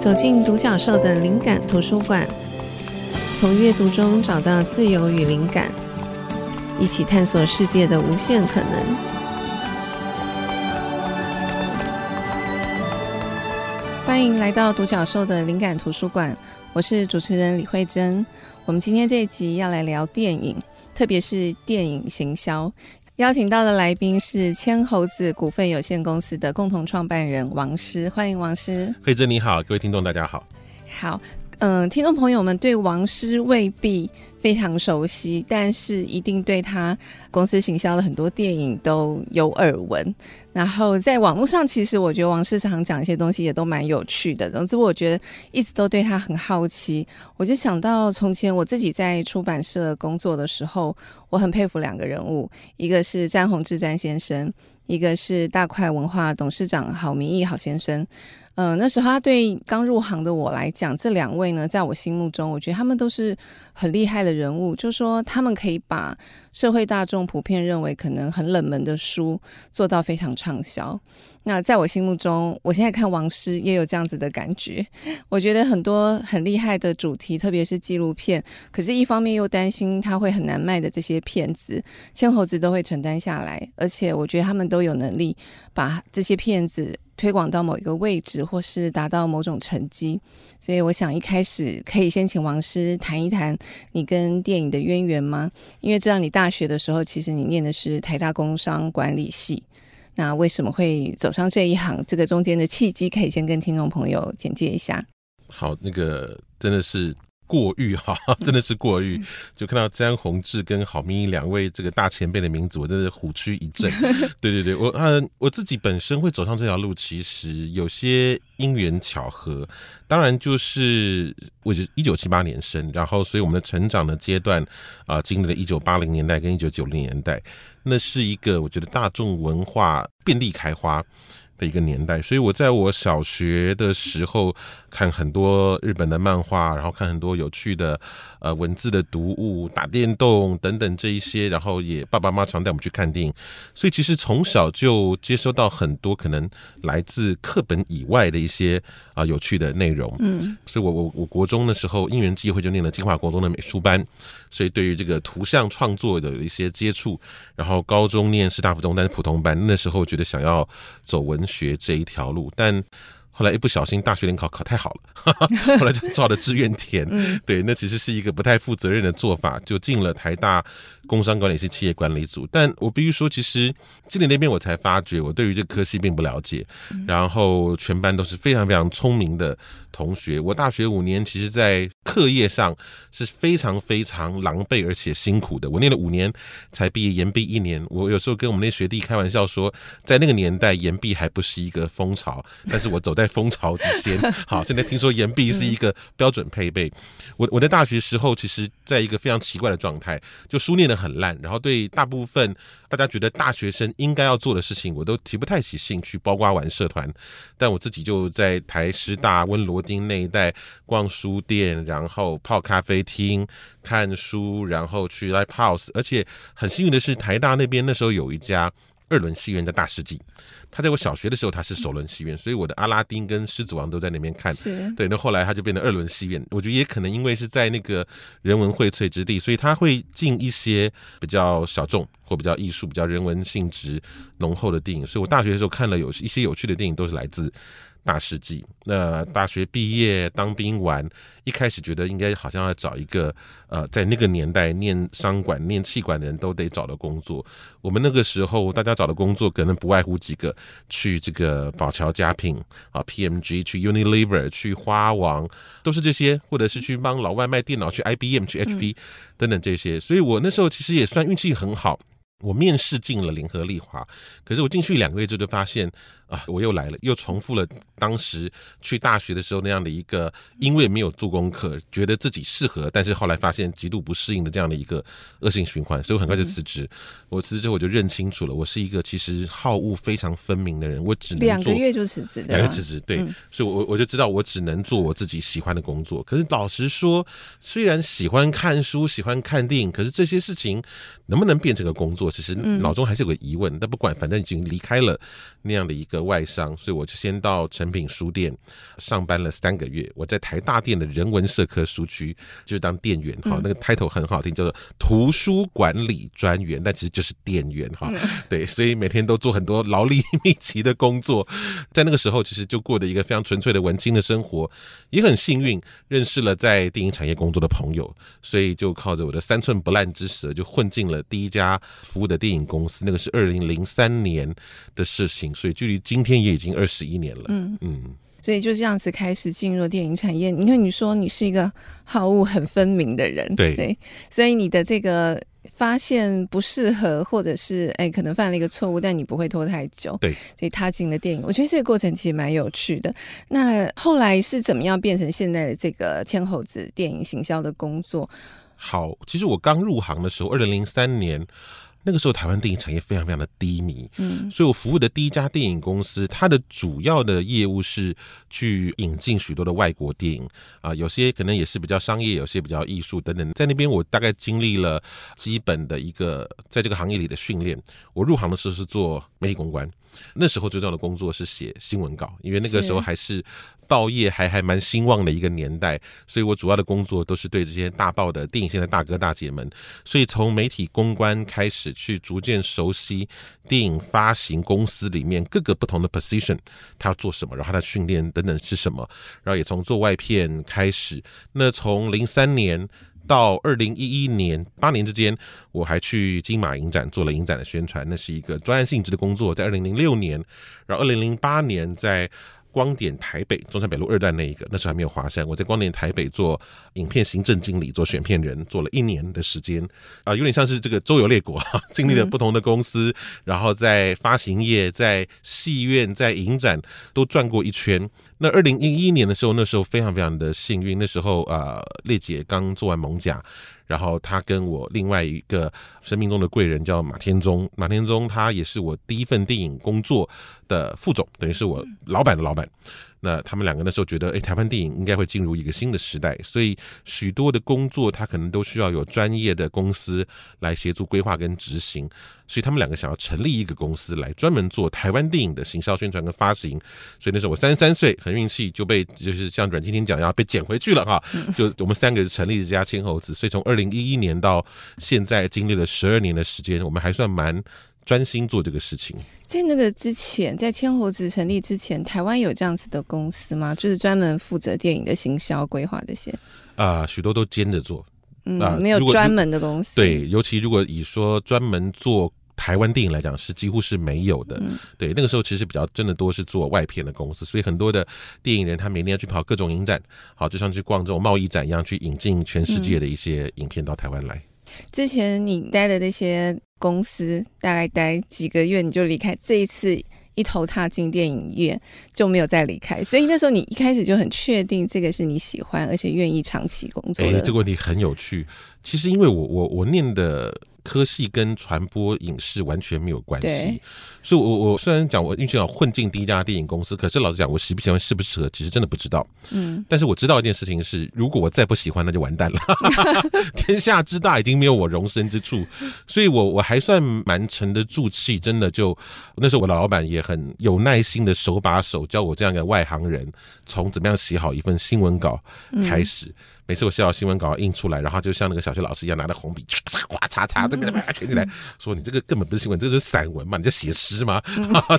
走进独角兽的灵感图书馆，从阅读中找到自由与灵感，一起探索世界的无限可能。欢迎来到独角兽的灵感图书馆，我是主持人李慧珍。我们今天这一集要来聊电影，特别是电影行销。邀请到的来宾是千猴子股份有限公司的共同创办人王师，欢迎王师。慧珍你好，各位听众大家好。好，嗯、呃，听众朋友们对王师未必非常熟悉，但是一定对他公司行销了很多电影都有耳闻。然后在网络上，其实我觉得王市长讲一些东西也都蛮有趣的。总之，我觉得一直都对他很好奇。我就想到从前我自己在出版社工作的时候，我很佩服两个人物，一个是詹宏志詹先生，一个是大块文化董事长郝明义郝先生。嗯、那时候他对刚入行的我来讲，这两位呢，在我心目中，我觉得他们都是很厉害的人物。就说他们可以把社会大众普遍认为可能很冷门的书做到非常畅销。那在我心目中，我现在看王师也有这样子的感觉。我觉得很多很厉害的主题，特别是纪录片，可是一方面又担心他会很难卖的这些片子，千猴子都会承担下来。而且我觉得他们都有能力把这些片子。推广到某一个位置，或是达到某种成绩，所以我想一开始可以先请王师谈一谈你跟电影的渊源吗？因为知道你大学的时候，其实你念的是台大工商管理系，那为什么会走上这一行？这个中间的契机，可以先跟听众朋友简介一下。好，那个真的是。过誉哈，真的是过誉。就看到詹宏志跟郝明义两位这个大前辈的名字，我真的虎躯一震。对对对，我嗯，我自己本身会走上这条路，其实有些因缘巧合。当然，就是我是一九七八年生，然后所以我们的成长的阶段啊、呃，经历了一九八零年代跟一九九零年代，那是一个我觉得大众文化遍地开花的一个年代，所以我在我小学的时候看很多日本的漫画，然后看很多有趣的呃文字的读物、打电动等等这一些，然后也爸爸妈妈常带我们去看电影，所以其实从小就接收到很多可能来自课本以外的一些啊、呃、有趣的内容。嗯，所以我我我国中的时候因缘际会就念了金华国中的美术班，所以对于这个图像创作的一些接触，然后高中念师大附中但是普通班，那时候觉得想要走文学这一条路，但后来一不小心大学联考考太好了，后来就照着志愿填。对，那其实是一个不太负责任的做法，就进了台大工商管理系企业管理组。但我必须说，其实进了那边我才发觉，我对于这科系并不了解。然后全班都是非常非常聪明的同学。我大学五年，其实在课业上是非常非常狼狈而且辛苦的。我念了五年才毕业，延毕一年。我有时候跟我们那学弟开玩笑说，在那个年代延毕还不是一个风潮，但是我走在风潮之先，好，现在听说延毕是一个标准配备。我我在大学时候，其实在一个非常奇怪的状态，就书念得很烂，然后对大部分大家觉得大学生应该要做的事情，我都提不太起兴趣，包括玩社团。但我自己就在台师大温罗丁那一带逛书店，然后泡咖啡厅看书，然后去 Live House，而且很幸运的是，台大那边那时候有一家二轮戏院的大世纪。他在我小学的时候，他是首轮戏院，所以我的阿拉丁跟狮子王都在那边看。是，对。那后来他就变成二轮戏院。我觉得也可能因为是在那个人文荟萃之地，所以他会进一些比较小众或比较艺术、比较人文性质浓厚的电影。所以我大学的时候看了有一些有趣的电影，都是来自。大世纪，那大学毕业当兵完，一开始觉得应该好像要找一个呃，在那个年代念商管、念气管的人都得找的工作。我们那个时候大家找的工作可能不外乎几个：去这个宝桥佳品啊、PMG，去 Unilever，去花王，都是这些，或者是去帮老外卖电脑，去 IBM、去 HP 等等这些。所以我那时候其实也算运气很好。我面试进了联合利华，可是我进去两个月之后就发现啊，我又来了，又重复了当时去大学的时候那样的一个，因为没有做功课，觉得自己适合，但是后来发现极度不适应的这样的一个恶性循环，所以我很快就辞职。嗯、我辞职之后我就认清楚了，我是一个其实好恶非常分明的人，我只两个月就辞职，两个月辞职，对，嗯、所以我我就知道我只能做我自己喜欢的工作。可是老实说，虽然喜欢看书，喜欢看电影，可是这些事情能不能变成个工作？其实脑中还是有个疑问，但不管，反正已经离开了那样的一个合外商，所以我就先到诚品书店上班了三个月。我在台大店的人文社科书区就是当店员哈，那个 title 很好听，叫做图书管理专员，但其实就是店员哈。对，所以每天都做很多劳力密集的工作，在那个时候其实就过的一个非常纯粹的文青的生活，也很幸运认识了在电影产业工作的朋友，所以就靠着我的三寸不烂之舌，就混进了第一家服务的电影公司。那个是二零零三年的事情，所以距离今天也已经二十一年了。嗯嗯，所以就这样子开始进入电影产业。因为你说你是一个好恶很分明的人，对对，所以你的这个发现不适合，或者是哎可能犯了一个错误，但你不会拖太久。对，所以踏进了电影，我觉得这个过程其实蛮有趣的。那后来是怎么样变成现在的这个千猴子电影行销的工作？好，其实我刚入行的时候，二零零三年。那个时候，台湾电影产业非常非常的低迷，嗯，所以我服务的第一家电影公司，它的主要的业务是去引进许多的外国电影啊，有些可能也是比较商业，有些比较艺术等等。在那边，我大概经历了基本的一个在这个行业里的训练。我入行的时候是做媒体公关，那时候最重要的工作是写新闻稿，因为那个时候还是。报业还还蛮兴旺的一个年代，所以我主要的工作都是对这些大报的电影线的大哥大姐们，所以从媒体公关开始，去逐渐熟悉电影发行公司里面各个不同的 position，他要做什么，然后他的训练等等是什么，然后也从做外片开始。那从零三年到二零一一年八年之间，我还去金马影展做了影展的宣传，那是一个专案性质的工作。在二零零六年，然后二零零八年在。光点台北中山北路二段那一个，那时候还没有华山。我在光点台北做影片行政经理，做选片人，做了一年的时间，啊、有点像是这个周游列国，经历了不同的公司，然后在发行业、在戏院、在影展都转过一圈。那二零一一年的时候，那时候非常非常的幸运，那时候啊，烈姐刚做完蒙甲。然后他跟我另外一个生命中的贵人叫马天宗，马天宗他也是我第一份电影工作的副总，等于是我老板的老板。那他们两个那时候觉得，哎，台湾电影应该会进入一个新的时代，所以许多的工作他可能都需要有专业的公司来协助规划跟执行，所以他们两个想要成立一个公司来专门做台湾电影的行销宣传跟发行。所以那时候我三十三岁，很运气就被就是像阮经天讲一样被捡回去了哈，就我们三个成立这家千猴子，所以从二零一一年到现在经历了十二年的时间，我们还算蛮。专心做这个事情。在那个之前，在千猴子成立之前，台湾有这样子的公司吗？就是专门负责电影的行销规划这些？啊、呃，许多都兼着做。嗯，呃、没有专门的公司。对，尤其如果以说专门做台湾电影来讲，是几乎是没有的。嗯、对，那个时候其实比较真的多是做外片的公司，所以很多的电影人他每年要去跑各种影展，好，就像去逛这种贸易展一样，去引进全世界的一些影片到台湾来。嗯之前你待的那些公司，大概待几个月你就离开，这一次一头踏进电影院就没有再离开，所以那时候你一开始就很确定这个是你喜欢而且愿意长期工作的。哎，这个问题很有趣。其实因为我我我念的。科系跟传播影视完全没有关系，所以我我虽然讲我运气好混进第一家电影公司，可是老实讲，我喜不喜欢适不适合，其实真的不知道。嗯，但是我知道一件事情是，如果我再不喜欢，那就完蛋了。天下之大，已经没有我容身之处，所以我我还算蛮沉得住气，真的就那时候我的老板也很有耐心的手把手教我这样一个外行人，从怎么样写好一份新闻稿开始。嗯每次我写好新闻稿印出来，然后就像那个小学老师一样，拿着红笔唰擦擦，这个全起来，说你这个根本不是新闻，这个是散文嘛？你在写诗吗？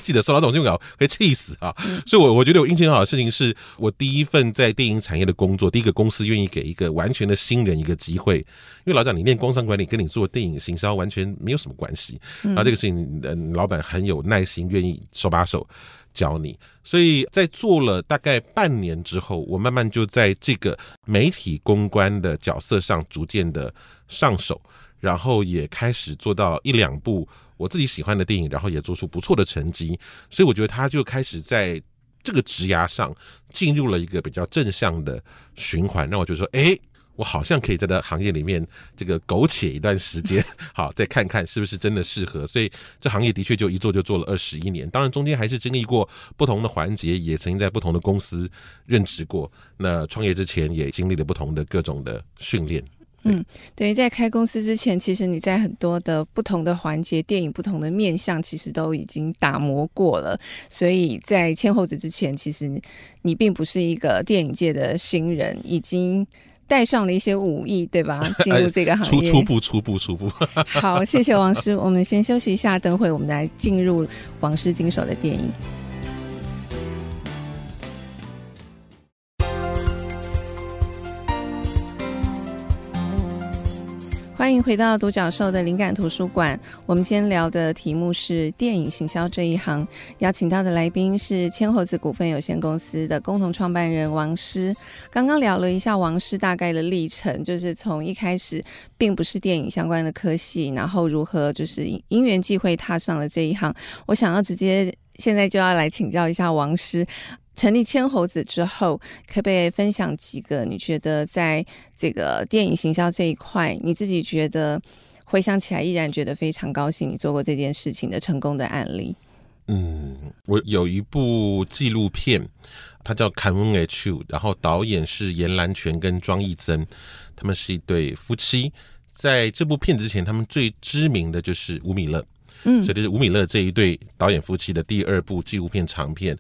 记得收到这种新闻稿会气死啊！所以，我我觉得我运气很好的事情是我第一份在电影产业的工作，第一个公司愿意给一个完全的新人一个机会，因为老讲你念工商管理跟你做电影行销完全没有什么关系，然后这个事情，嗯，老板很有耐心，愿意手把手。教你，所以在做了大概半年之后，我慢慢就在这个媒体公关的角色上逐渐的上手，然后也开始做到一两部我自己喜欢的电影，然后也做出不错的成绩，所以我觉得他就开始在这个职涯上进入了一个比较正向的循环，让我觉得说，哎。我好像可以在这行业里面这个苟且一段时间，好，再看看是不是真的适合。所以这行业的确就一做就做了二十一年，当然中间还是经历过不同的环节，也曾经在不同的公司任职过。那创业之前也经历了不同的各种的训练。嗯，等于在开公司之前，其实你在很多的不同的环节、电影不同的面向，其实都已经打磨过了。所以在千猴子之前，其实你并不是一个电影界的新人，已经带上了一些武艺，对吧？进入这个行业，初初步、初步、初步。好，谢谢王师，我们先休息一下，等会我们来进入王师经手的电影。欢迎回到独角兽的灵感图书馆。我们今天聊的题目是电影行销这一行，邀请到的来宾是千猴子股份有限公司的共同创办人王师。刚刚聊了一下王师大概的历程，就是从一开始并不是电影相关的科系，然后如何就是因缘际会踏上了这一行。我想要直接现在就要来请教一下王师。成立千猴子之后，可不可以分享几个你觉得在这个电影行销这一块，你自己觉得回想起来依然觉得非常高兴，你做过这件事情的成功的案例？嗯，我有一部纪录片，它叫《坎温 H》，然后导演是严兰泉跟庄益增，他们是一对夫妻。在这部片之前，他们最知名的就是吴米勒。嗯，所以这是吴米勒这一对导演夫妻的第二部纪录片长片。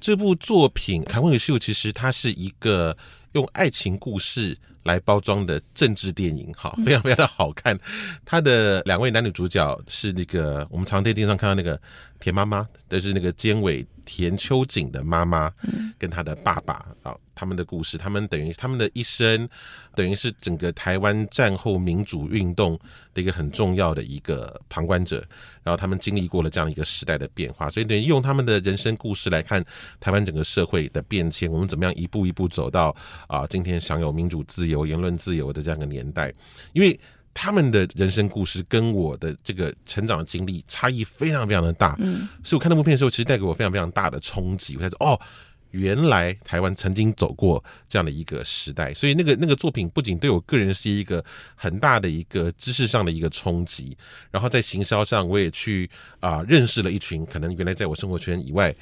这部作品《卡文与秀》其实它是一个用爱情故事来包装的政治电影，哈，非常非常的好看。它的两位男女主角是那个我们常在电视上看到那个田妈妈，就是那个监委田秋瑾的妈妈，跟他的爸爸啊。他们的故事，他们等于他们的一生，等于是整个台湾战后民主运动的一个很重要的一个旁观者。然后他们经历过了这样一个时代的变化，所以等于用他们的人生故事来看台湾整个社会的变迁，我们怎么样一步一步走到啊今天享有民主自由、言论自由的这样一个年代。因为他们的人生故事跟我的这个成长经历差异非常非常的大，嗯，所以我看那部片的时候，其实带给我非常非常大的冲击。我才说哦。原来台湾曾经走过这样的一个时代，所以那个那个作品不仅对我个人是一个很大的一个知识上的一个冲击，然后在行销上我也去啊、呃、认识了一群可能原来在我生活圈以外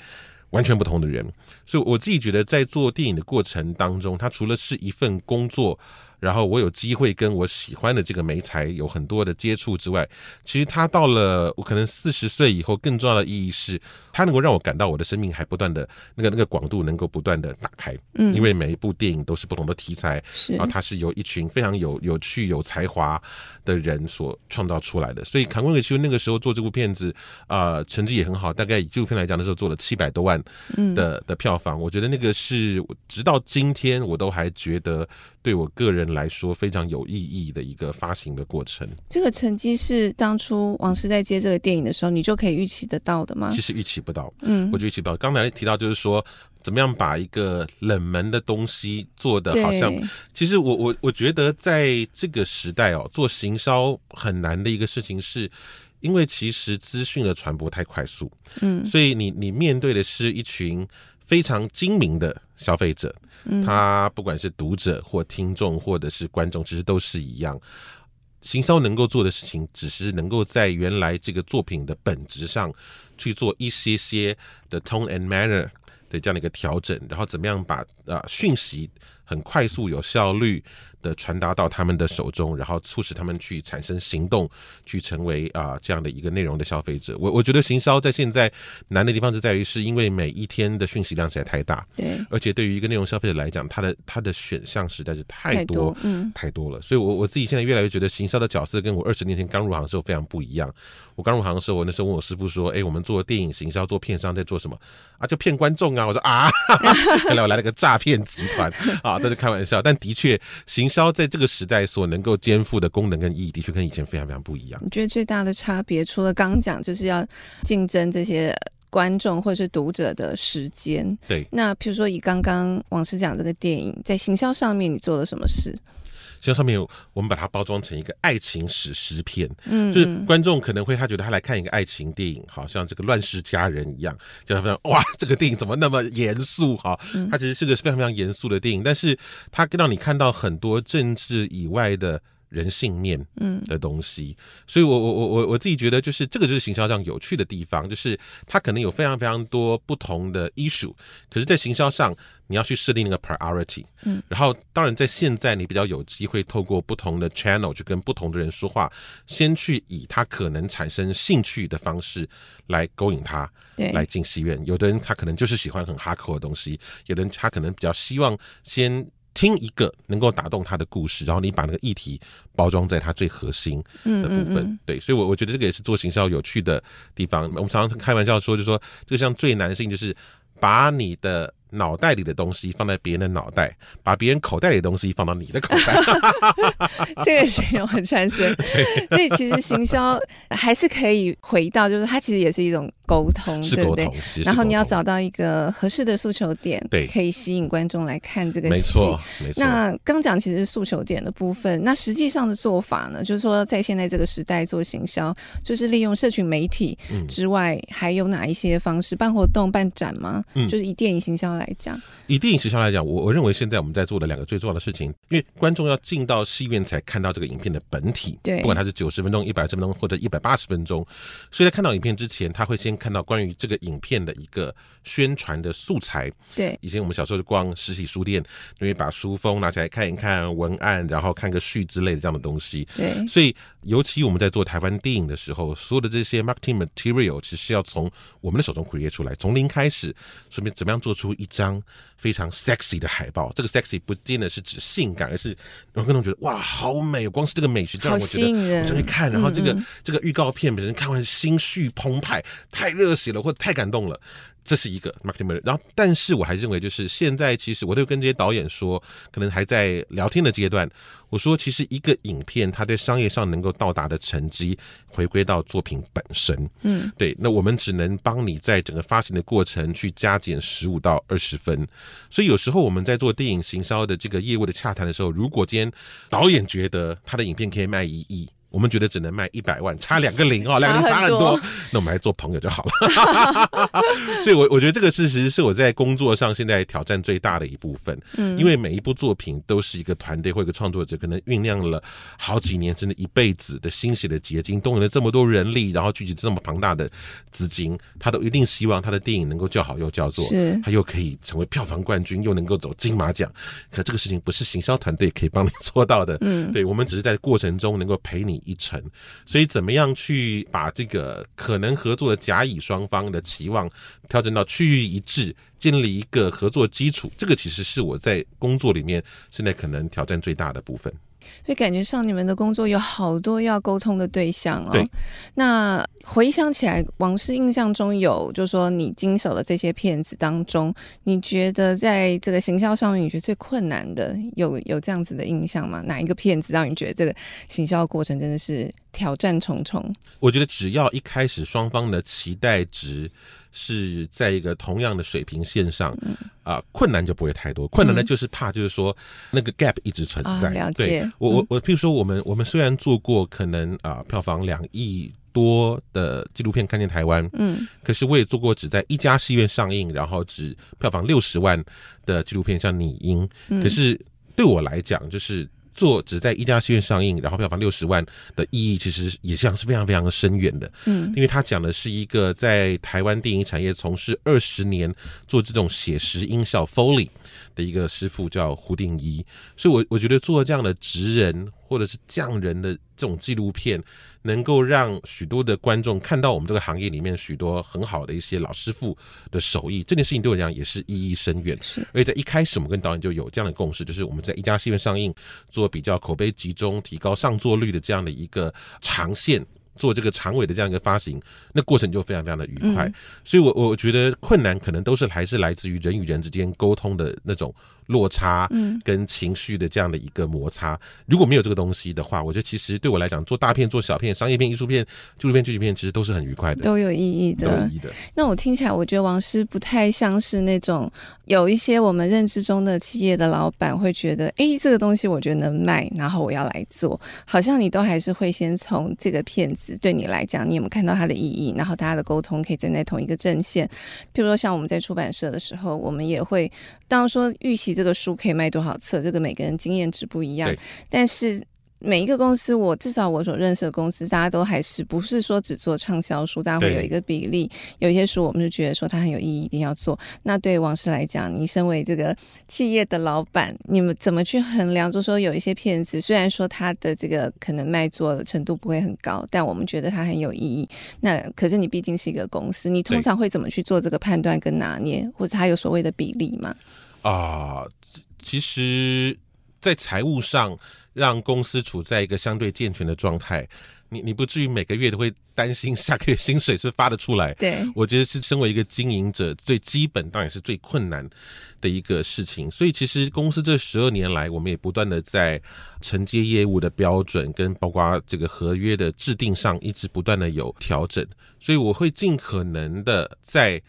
完全不同的人，所以我自己觉得在做电影的过程当中，它除了是一份工作。然后我有机会跟我喜欢的这个媒材有很多的接触之外，其实他到了我可能四十岁以后，更重要的意义是，他能够让我感到我的生命还不断的那个那个广度能够不断的打开。嗯，因为每一部电影都是不同的题材，是，然后它是由一群非常有有趣有才华的人所创造出来的。所以坎温 H 那个时候做这部片子啊、呃，成绩也很好，大概以纪录片来讲，的时候做了七百多万的、嗯、的票房。我觉得那个是直到今天我都还觉得。对我个人来说非常有意义的一个发行的过程。这个成绩是当初王师在接这个电影的时候，你就可以预期得到的吗？其实预期不到，嗯，我就预期不到。刚才提到就是说，怎么样把一个冷门的东西做的好像，其实我我我觉得在这个时代哦，做行销很难的一个事情是，因为其实资讯的传播太快速，嗯，所以你你面对的是一群非常精明的消费者。他不管是读者或听众或者是观众，其实都是一样。行销能够做的事情，只是能够在原来这个作品的本质上去做一些些的 tone and manner 的这样的一个调整，然后怎么样把啊讯息很快速有效率的传达到他们的手中，然后促使他们去产生行动，去成为啊这样的一个内容的消费者。我我觉得行销在现在难的地方就在于，是因为每一天的讯息量实在太大，对，而且对于一个内容消费者来讲，他的他的选项实在是太多，太多，嗯，太多了。所以我我自己现在越来越觉得行销的角色跟我二十年前刚入行的时候非常不一样。我刚入行的时候，我那时候问我师傅说：“哎，我们做电影行销，做片商在做什么啊？就骗观众啊！”我说：“啊，后来我来了个诈骗集团啊！”都是开玩笑，但的确行。销在这个时代所能够肩负的功能跟意义，的确跟以前非常非常不一样。你觉得最大的差别，除了刚讲，就是要竞争这些观众或者是读者的时间。对，那比如说以刚刚王师讲这个电影，在行销上面，你做了什么事？像上面有，我们把它包装成一个爱情史诗片，嗯，就是观众可能会他觉得他来看一个爱情电影，好像这个乱世佳人一样，就非常哇，这个电影怎么那么严肃哈？它其实是个非常非常严肃的电影，但是它让你看到很多政治以外的人性面嗯的东西，嗯、所以我我我我我自己觉得就是这个就是行销上有趣的地方，就是它可能有非常非常多不同的 issue，可是，在行销上你要去设定那个 priority，嗯，然后当然在现在你比较有机会透过不同的 channel 去跟不同的人说话，先去以他可能产生兴趣的方式来勾引他，对，来进戏院。有的人他可能就是喜欢很 hardcore 的东西，有的人他可能比较希望先。听一个能够打动他的故事，然后你把那个议题包装在他最核心的部分，嗯嗯嗯对，所以，我我觉得这个也是做行销有趣的地方。我们常常开玩笑说，就说这个像最难的事情就是把你的。脑袋里的东西放在别人的脑袋，把别人口袋里的东西放到你的口袋，这个形容很传神。所以其实行销还是可以回到，就是它其实也是一种沟通，对不对？然后你要找到一个合适的诉求点，对，可以吸引观众来看这个戏。没错，没错。那刚讲其实是诉求点的部分，那实际上的做法呢，就是说在现在这个时代做行销，就是利用社群媒体之外，嗯、还有哪一些方式？办活动、办展吗？嗯、就是以电影行销来。来讲，以电影时效来讲，我我认为现在我们在做的两个最重要的事情，因为观众要进到戏院才看到这个影片的本体，对，不管它是九十分钟、一百分钟或者一百八十分钟，所以在看到影片之前，他会先看到关于这个影片的一个宣传的素材。对，以前我们小时候就逛实体书店，因为把书封拿起来看一看文案，然后看个序之类的这样的东西。对，所以尤其我们在做台湾电影的时候，所有的这些 marketing material 其实是要从我们的手中 create 出来，从零开始，顺便怎么样做出一张非常 sexy 的海报。这个 sexy 不见得是指性感，而是让观众觉得哇，好美！光是这个美学，这样我觉得我就去看。然后这个嗯嗯这个预告片本身看完心绪澎湃，太热血了，或者太感动了。这是一个 marketing，然后，但是我还认为，就是现在其实我都跟这些导演说，可能还在聊天的阶段。我说，其实一个影片它在商业上能够到达的成绩，回归到作品本身。嗯，对。那我们只能帮你在整个发行的过程去加减十五到二十分。所以有时候我们在做电影行销的这个业务的洽谈的时候，如果今天导演觉得他的影片可以卖一亿。我们觉得只能卖一百万，差两个零哦，两个零差很多，那我们还做朋友就好了。所以，我我觉得这个事实是我在工作上现在挑战最大的一部分。嗯，因为每一部作品都是一个团队或一个创作者可能酝酿了好几年，甚至一辈子的心血的结晶，动员了这么多人力，然后聚集这么庞大的资金，他都一定希望他的电影能够叫好又叫座，是，他又可以成为票房冠军，又能够走金马奖。可这个事情不是行销团队可以帮你做到的。嗯，对，我们只是在过程中能够陪你。一层，所以怎么样去把这个可能合作的甲乙双方的期望调整到趋于一致，建立一个合作基础，这个其实是我在工作里面现在可能挑战最大的部分。所以感觉上你们的工作有好多要沟通的对象哦。对。那回想起来，往事印象中有，就是说你经手的这些骗子当中，你觉得在这个行销上面，你觉得最困难的有有这样子的印象吗？哪一个骗子让你觉得这个行销过程真的是挑战重重？我觉得只要一开始双方的期待值。是在一个同样的水平线上，啊、呃，困难就不会太多。困难呢就是怕，就是说那个 gap 一直存在。嗯、了解。对，我我我，譬如说，我们我们虽然做过可能啊、呃、票房两亿多的纪录片《看见台湾》，嗯，可是我也做过只在一家戏院上映，然后只票房六十万的纪录片，像《拟音》。可是对我来讲，就是。做只在一家戏院上映，然后票房六十万的意义，其实也像是非常非常的深远的。嗯，因为他讲的是一个在台湾电影产业从事二十年做这种写实音效 Foley 的一个师傅，叫胡定一。所以我，我我觉得做这样的职人或者是匠人的这种纪录片。能够让许多的观众看到我们这个行业里面许多很好的一些老师傅的手艺，这件事情对我来讲也是意义深远。是，而且在一开始我们跟导演就有这样的共识，就是我们在一家戏院上映，做比较口碑集中、提高上座率的这样的一个长线，做这个长尾的这样一个发行，那过程就非常非常的愉快。嗯、所以我我觉得困难可能都是还是来自于人与人之间沟通的那种。落差，嗯，跟情绪的这样的一个摩擦，如果没有这个东西的话，我觉得其实对我来讲，做大片、做小片、商业片、艺术片、纪录片、剧情片，其实都是很愉快的，都有意义的。有意义的。那我听起来，我觉得王师不太像是那种有一些我们认知中的企业的老板会觉得，哎，这个东西我觉得能卖，然后我要来做。好像你都还是会先从这个片子对你来讲，你有没有看到它的意义，然后大家的沟通可以站在同一个阵线。譬如说，像我们在出版社的时候，我们也会，当说预习这个。这个书可以卖多少册？这个每个人经验值不一样，对但是每一个公司，我至少我所认识的公司，大家都还是不是说只做畅销书，大家会有一个比例。有一些书，我们就觉得说它很有意义，一定要做。那对王石来讲，你身为这个企业的老板，你们怎么去衡量？就说有一些片子，虽然说它的这个可能卖座的程度不会很高，但我们觉得它很有意义。那可是你毕竟是一个公司，你通常会怎么去做这个判断跟拿捏，或者它有所谓的比例吗？啊，其实，在财务上让公司处在一个相对健全的状态，你你不至于每个月都会担心下个月薪水是发得出来。对，我觉得是身为一个经营者最基本，当然是最困难的一个事情。所以其实公司这十二年来，我们也不断的在承接业务的标准跟包括这个合约的制定上，一直不断的有调整。所以我会尽可能的在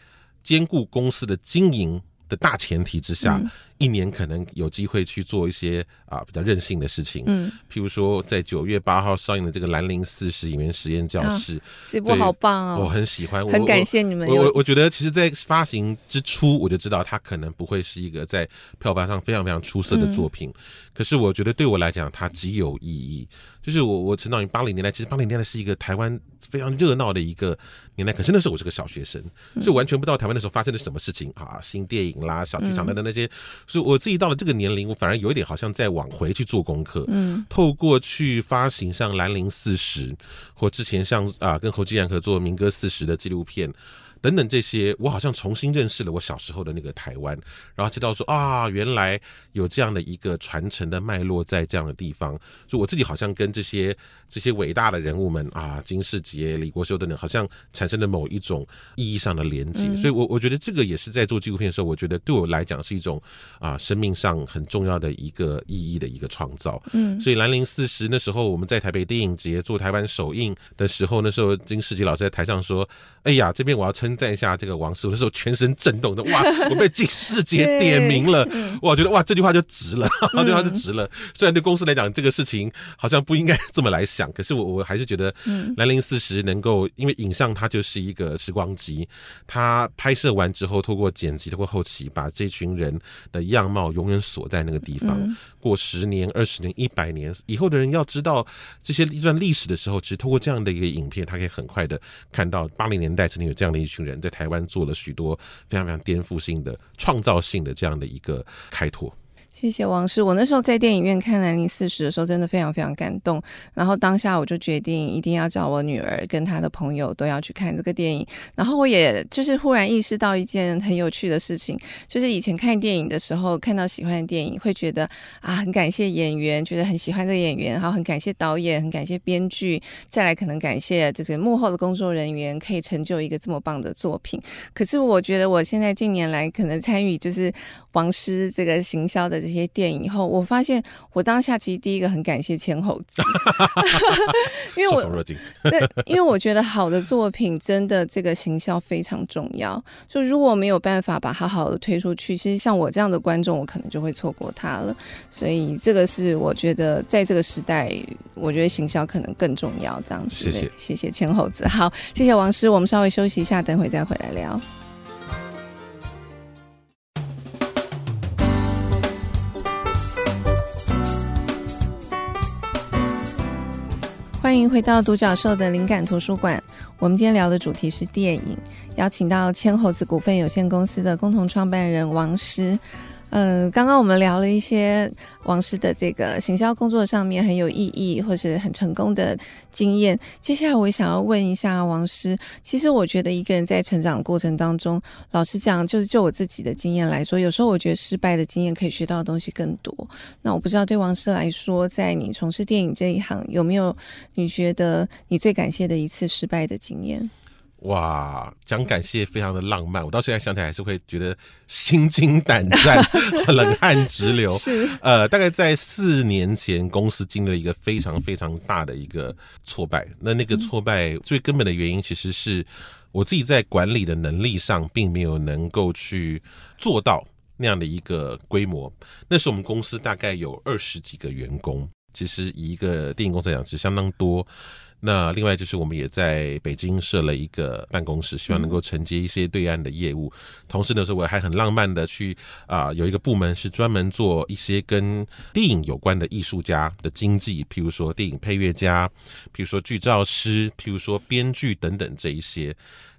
兼顾公司的经营的大前提之下，嗯、一年可能有机会去做一些啊比较任性的事情，嗯，譬如说在九月八号上映的这个《兰陵四十影原实验教室》，这部好棒哦，我很喜欢，很感谢你们。我我我觉得，其实，在发行之初，我就知道它可能不会是一个在票房上非常非常出色的作品，嗯、可是我觉得对我来讲，它极有意义。就是我我成长于八零年代，其实八零年代是一个台湾非常热闹的一个年代。可是那时候我是个小学生，所以完全不知道台湾那时候发生了什么事情啊，新电影啦、小剧场等等那些。所以我自己到了这个年龄，我反而有一点好像在往回去做功课。嗯，透过去发行像《兰陵四十》或之前像啊跟侯继然合作《民歌四十》的纪录片。等等这些，我好像重新认识了我小时候的那个台湾，然后知道说啊，原来有这样的一个传承的脉络在这样的地方，所以我自己好像跟这些这些伟大的人物们啊，金世杰、李国修等等，好像产生了某一种意义上的连接。嗯、所以我我觉得这个也是在做纪录片的时候，我觉得对我来讲是一种啊生命上很重要的一个意义的一个创造。嗯，所以兰陵四十那时候我们在台北电影节做台湾首映的时候，那时候金世杰老师在台上说：“哎呀，这边我要称。”赞一下这个王师，傅那时候全身震动的哇！我被金世杰点名了，我觉得哇，这句话就值了，这句话就值了。虽然对公司来讲，这个事情好像不应该这么来想，可是我我还是觉得，嗯兰陵四十能够，因为影像它就是一个时光机，它拍摄完之后，透过剪辑，透过后期，把这群人的样貌永远锁在那个地方。过十年、二十年、一百年以后的人要知道这些一段历史的时候，其实透过这样的一个影片，他可以很快的看到八零年代曾经有这样的一群人在台湾做了许多非常非常颠覆性的、创造性的这样的一个开拓。谢谢王师，我那时候在电影院看《兰陵四十》的时候，真的非常非常感动。然后当下我就决定一定要找我女儿跟她的朋友都要去看这个电影。然后我也就是忽然意识到一件很有趣的事情，就是以前看电影的时候，看到喜欢的电影，会觉得啊很感谢演员，觉得很喜欢这个演员，然后很感谢导演，很感谢编剧，再来可能感谢这个幕后的工作人员，可以成就一个这么棒的作品。可是我觉得我现在近年来可能参与就是王师这个行销的。这些电影以后，我发现我当下其实第一个很感谢千猴子，因为我对，因为我觉得好的作品真的这个行销非常重要。就如果没有办法把它好好的推出去，其实像我这样的观众，我可能就会错过它了。所以这个是我觉得在这个时代，我觉得行销可能更重要。这样子，谢谢谢谢千猴子，好，谢谢王师，我们稍微休息一下，等会再回来聊。欢迎回到独角兽的灵感图书馆。我们今天聊的主题是电影，邀请到千猴子股份有限公司的共同创办人王师。嗯，刚刚我们聊了一些王师的这个行销工作上面很有意义或是很成功的经验。接下来我想要问一下王师，其实我觉得一个人在成长过程当中，老实讲，就是就我自己的经验来说，有时候我觉得失败的经验可以学到的东西更多。那我不知道对王师来说，在你从事电影这一行，有没有你觉得你最感谢的一次失败的经验？哇，讲感谢非常的浪漫，我到现在想起来还是会觉得心惊胆战、冷汗直流。是，呃，大概在四年前，公司经历了一个非常非常大的一个挫败。那那个挫败最根本的原因，其实是我自己在管理的能力上，并没有能够去做到那样的一个规模。那时候我们公司大概有二十几个员工，其实以一个电影公司来讲是相当多。那另外就是我们也在北京设了一个办公室，希望能够承接一些对岸的业务。同时呢，是我还很浪漫的去啊、有一个部门是专门做一些跟电影有关的艺术家的经济，譬如说电影配乐家，譬如说剧照师，譬如说编剧等等这一些。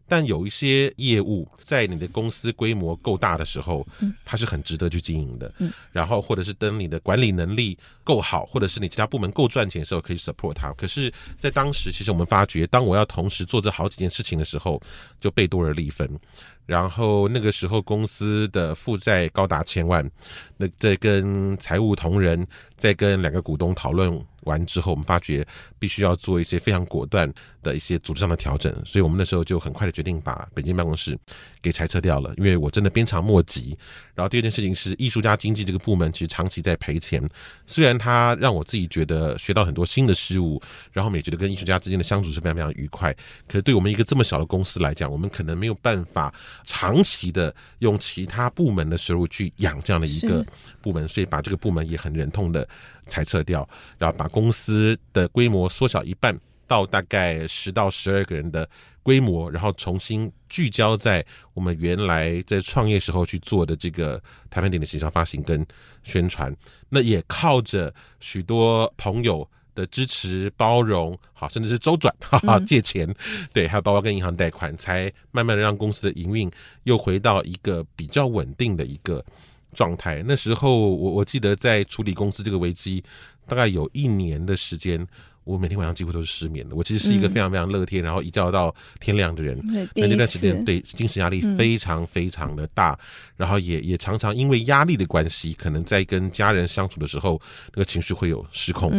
但有一些业务在你的公司规模够大的时候，它是很值得去经营的。然后或者是等你的管理能力够好，或者是你其他部门够赚钱的时候，可以 support 它。可是，在当时，其实我们发觉，当我要同时做这好几件事情的时候，就贝多而利分。然后那个时候公司的负债高达千万，那在跟财务同仁，在跟两个股东讨论完之后，我们发觉必须要做一些非常果断的一些组织上的调整，所以我们那时候就很快的决定把北京办公室给裁撤掉了，因为我真的鞭长莫及。然后第二件事情是艺术家经济这个部门其实长期在赔钱，虽然它让我自己觉得学到很多新的事物，然后也觉得跟艺术家之间的相处是非常非常愉快，可是对我们一个这么小的公司来讲，我们可能没有办法长期的用其他部门的收入去养这样的一个部门，所以把这个部门也很忍痛的裁撤掉，然后把公司的规模缩小一半。到大概十到十二个人的规模，然后重新聚焦在我们原来在创业时候去做的这个台湾电影的形象发行跟宣传。那也靠着许多朋友的支持、包容，好，甚至是周转，哈哈，借钱，对，还有包括跟银行贷款，才慢慢的让公司的营运又回到一个比较稳定的一个状态。那时候我我记得在处理公司这个危机，大概有一年的时间。我每天晚上几乎都是失眠的。我其实是一个非常非常乐天，嗯、然后一觉到天亮的人。那那段时间，对精神压力非常非常的大，嗯、然后也也常常因为压力的关系，可能在跟家人相处的时候，那个情绪会有失控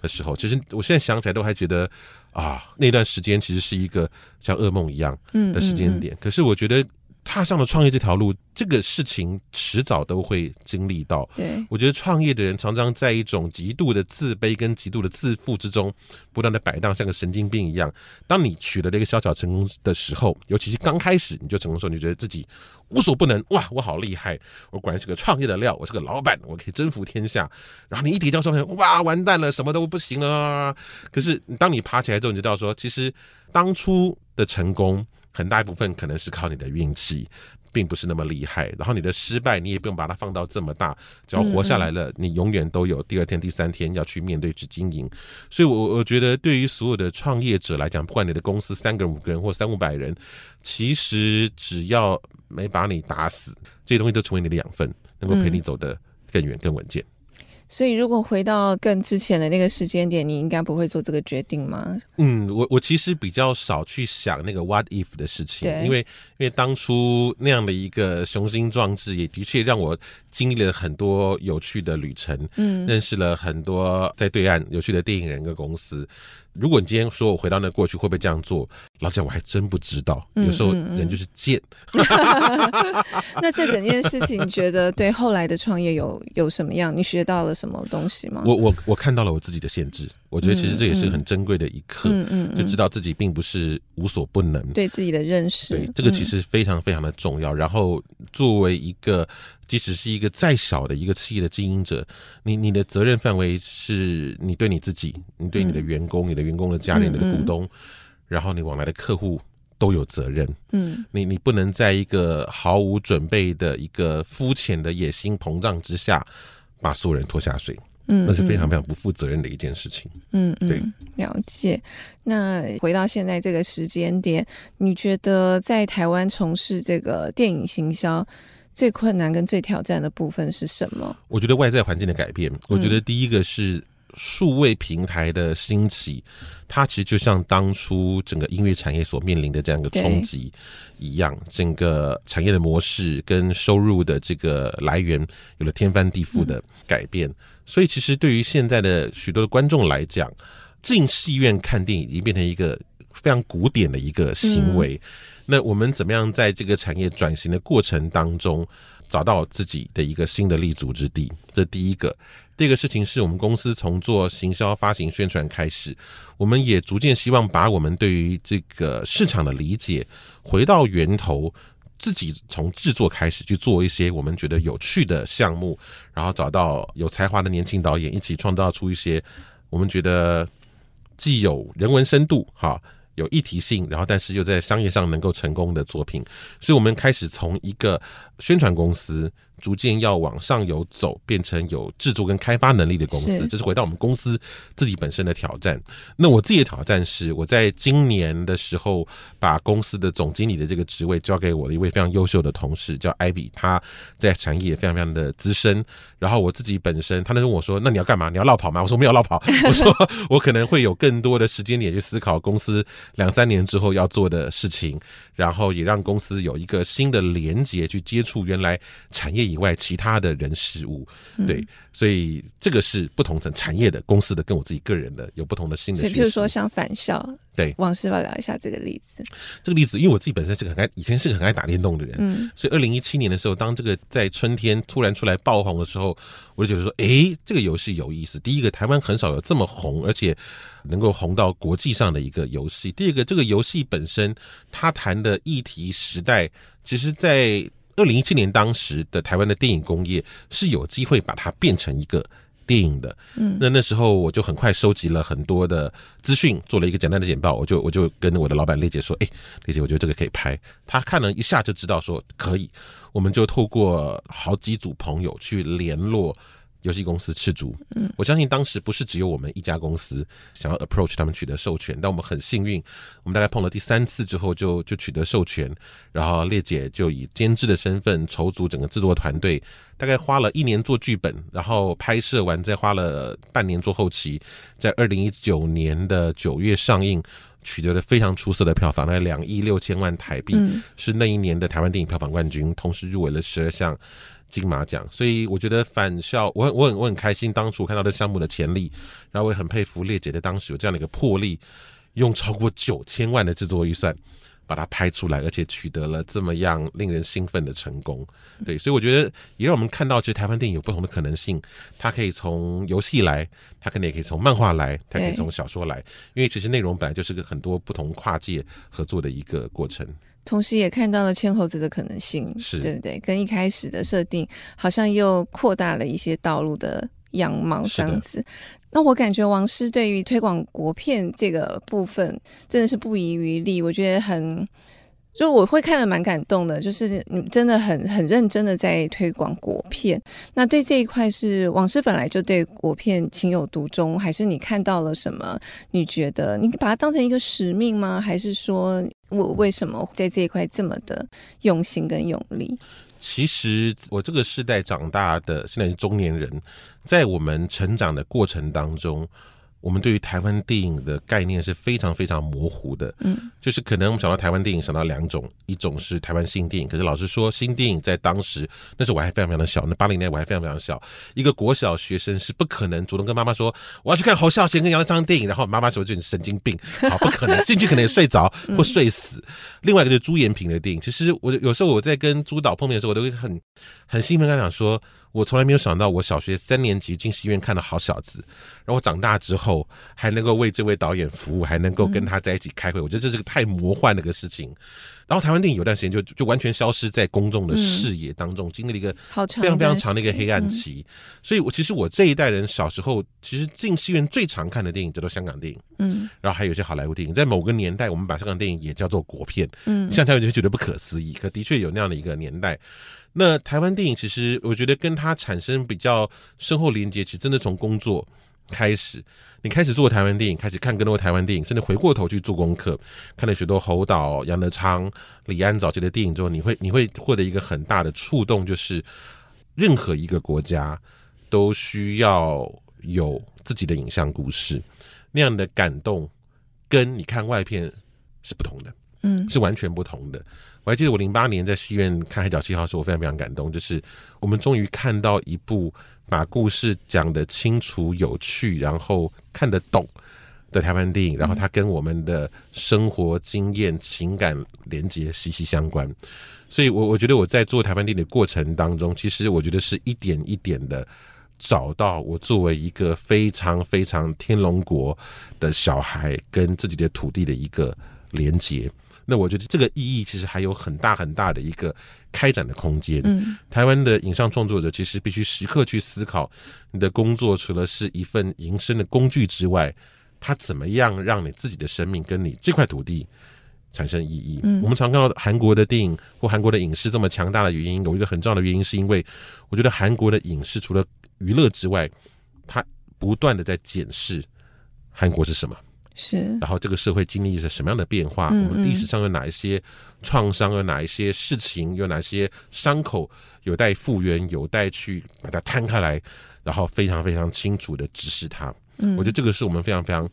的时候。嗯、其实我现在想起来都还觉得啊，那段时间其实是一个像噩梦一样的时间点。可是我觉得。踏上了创业这条路，这个事情迟早都会经历到。对，我觉得创业的人常常在一种极度的自卑跟极度的自负之中，不断的摆荡，像个神经病一样。当你取得了一个小小成功的时候，尤其是刚开始你就成功的时候，你觉得自己无所不能，哇，我好厉害，我果然是个创业的料，我是个老板，我可以征服天下。然后你一提交上去，哇，完蛋了，什么都不行了。可是当你爬起来之后，你就知道说，其实当初的成功。很大一部分可能是靠你的运气，并不是那么厉害。然后你的失败，你也不用把它放到这么大。只要活下来了，你永远都有第二天、第三天要去面对、去经营。所以，我我觉得对于所有的创业者来讲，不管你的公司三个人、五个人或三五百人，其实只要没把你打死，这些东西都成为你的养分，能够陪你走得更远、更稳健。所以，如果回到更之前的那个时间点，你应该不会做这个决定吗？嗯，我我其实比较少去想那个 what if 的事情，因为因为当初那样的一个雄心壮志，也的确让我经历了很多有趣的旅程，嗯，认识了很多在对岸有趣的电影人跟公司。如果你今天说我回到那过去会不会这样做？老实讲，我还真不知道。有时候人就是贱。那这整件事情，你觉得对后来的创业有有什么样？你学到了什么东西吗？我我我看到了我自己的限制。我觉得其实这也是很珍贵的一刻，嗯嗯嗯、就知道自己并不是无所不能，对自己的认识，对这个其实非常非常的重要。嗯、然后作为一个，即使是一个再小的一个企业的经营者，你你的责任范围是你对你自己，你对你的员工、嗯、你的员工的家人、你的股东，然后你往来的客户都有责任。嗯，你你不能在一个毫无准备的一个肤浅的野心膨胀之下，把所有人拖下水。嗯，那是非常非常不负责任的一件事情。嗯，对，了解。那回到现在这个时间点，你觉得在台湾从事这个电影行销最困难跟最挑战的部分是什么？我觉得外在环境的改变。我觉得第一个是数位平台的兴起，嗯、它其实就像当初整个音乐产业所面临的这样一个冲击一样，整个产业的模式跟收入的这个来源有了天翻地覆的改变。嗯所以，其实对于现在的许多的观众来讲，进戏院看电影已经变成一个非常古典的一个行为。嗯、那我们怎么样在这个产业转型的过程当中，找到自己的一个新的立足之地？这第一个。第二个事情是我们公司从做行销、发行、宣传开始，我们也逐渐希望把我们对于这个市场的理解回到源头。自己从制作开始去做一些我们觉得有趣的项目，然后找到有才华的年轻导演，一起创造出一些我们觉得既有人文深度，哈，有议题性，然后但是又在商业上能够成功的作品，所以我们开始从一个宣传公司。逐渐要往上游走，变成有制作跟开发能力的公司，这是回到我们公司自己本身的挑战。那我自己的挑战是，我在今年的时候把公司的总经理的这个职位交给我的一位非常优秀的同事，叫艾比，他在产业也非常非常的资深。然后我自己本身，他那跟我说：“那你要干嘛？你要落跑吗？”我说：“没有落跑。”我说：“我可能会有更多的时间点去思考公司两三年之后要做的事情，然后也让公司有一个新的连接去接触原来产业以外其他的人事物。”对。嗯所以这个是不同层产业的公司的，跟我自己个人的有不同的新的。所以，譬如说像返校，对，王师傅聊一下这个例子。这个例子，因为我自己本身是个很爱，以前是个很爱打电动的人，嗯，所以二零一七年的时候，当这个在春天突然出来爆红的时候，我就觉得说，诶，这个游戏有意思。第一个，台湾很少有这么红，而且能够红到国际上的一个游戏。第二个，这个游戏本身它谈的议题时代，其实，在。二零一七年，当时的台湾的电影工业是有机会把它变成一个电影的。嗯，那那时候我就很快收集了很多的资讯，做了一个简单的简报。我就我就跟我的老板丽姐说：“哎，丽姐，我觉得这个可以拍。”她看了一下就知道说可以。我们就透过好几组朋友去联络。游戏公司赤足，嗯，我相信当时不是只有我们一家公司想要 approach 他们取得授权，但我们很幸运，我们大概碰了第三次之后就就取得授权，然后列姐就以监制的身份筹组整个制作团队，大概花了一年做剧本，然后拍摄完再花了半年做后期，在二零一九年的九月上映，取得了非常出色的票房，大概两亿六千万台币，嗯，是那一年的台湾电影票房冠军，同时入围了十二项。金马奖，所以我觉得返校，我很我很我很开心。当初看到这项目的潜力，然后我也很佩服列姐的当时有这样的一个魄力，用超过九千万的制作预算把它拍出来，而且取得了这么样令人兴奋的成功。对，所以我觉得也让我们看到，其实台湾电影有不同的可能性。它可以从游戏来，它可能也可以从漫画来，它可以从小说来，因为其实内容本来就是个很多不同跨界合作的一个过程。同时也看到了千猴子的可能性，是对不对？跟一开始的设定好像又扩大了一些道路的样貌，这样子。那我感觉王师对于推广国片这个部分真的是不遗余力，我觉得很。就我会看得蛮感动的，就是你真的很很认真的在推广国片。那对这一块是王师本来就对国片情有独钟，还是你看到了什么？你觉得你把它当成一个使命吗？还是说我为什么在这一块这么的用心跟用力？其实我这个世代长大的，现在是中年人，在我们成长的过程当中。我们对于台湾电影的概念是非常非常模糊的，嗯，就是可能我们想到台湾电影想到两种，一种是台湾新电影，可是老实说，新电影在当时那时候我还非常非常的小，那八零年我还非常非常小，一个国小学生是不可能主动跟妈妈说我要去看侯孝贤跟杨德昌的电影，然后妈妈说就你神经病，好，不可能，进去可能也睡着或睡死。另外一个就是朱延平的电影，其实我有时候我在跟朱导碰面的时候，我都会很很兴奋跟他讲说。我从来没有想到，我小学三年级进戏院看的好小子，然后我长大之后还能够为这位导演服务，还能够跟他在一起开会，我觉得这是个太魔幻的一个事情。然后台湾电影有段时间就就完全消失在公众的视野当中，经历了一个非常非常长的一个黑暗期。所以，我其实我这一代人小时候其实进戏院最常看的电影叫做香港电影，嗯，然后还有一些好莱坞电影。在某个年代，我们把香港电影也叫做国片，嗯，像台湾就觉得不可思议，可的确有那样的一个年代。那台湾电影其实，我觉得跟它产生比较深厚连接，其实真的从工作开始，你开始做台湾电影，开始看更多台湾电影，甚至回过头去做功课，看了许多侯导、杨德昌、李安早期的电影之后，你会你会获得一个很大的触动，就是任何一个国家都需要有自己的影像故事，那样的感动跟你看外片是不同的，嗯，是完全不同的。我还记得我零八年在戏院看《海角七号》的时候，我非常非常感动，就是我们终于看到一部把故事讲得清楚、有趣，然后看得懂的台湾电影，然后它跟我们的生活经验、情感连接息息相关。所以我，我觉得我在做台湾电影的过程当中，其实我觉得是一点一点的找到我作为一个非常非常天龙国的小孩跟自己的土地的一个连接。那我觉得这个意义其实还有很大很大的一个开展的空间。嗯，台湾的影像创作者其实必须时刻去思考，你的工作除了是一份营生的工具之外，它怎么样让你自己的生命跟你这块土地产生意义？嗯，我们常看到韩国的电影或韩国的影视这么强大的原因，有一个很重要的原因，是因为我觉得韩国的影视除了娱乐之外，它不断的在检视韩国是什么。是，然后这个社会经历着什么样的变化？嗯嗯，我们历史上有哪一些创伤？有哪一些事情？有哪些伤口有待复原？有待去把它摊开来，然后非常非常清楚的指示它。嗯，我觉得这个是我们非常非常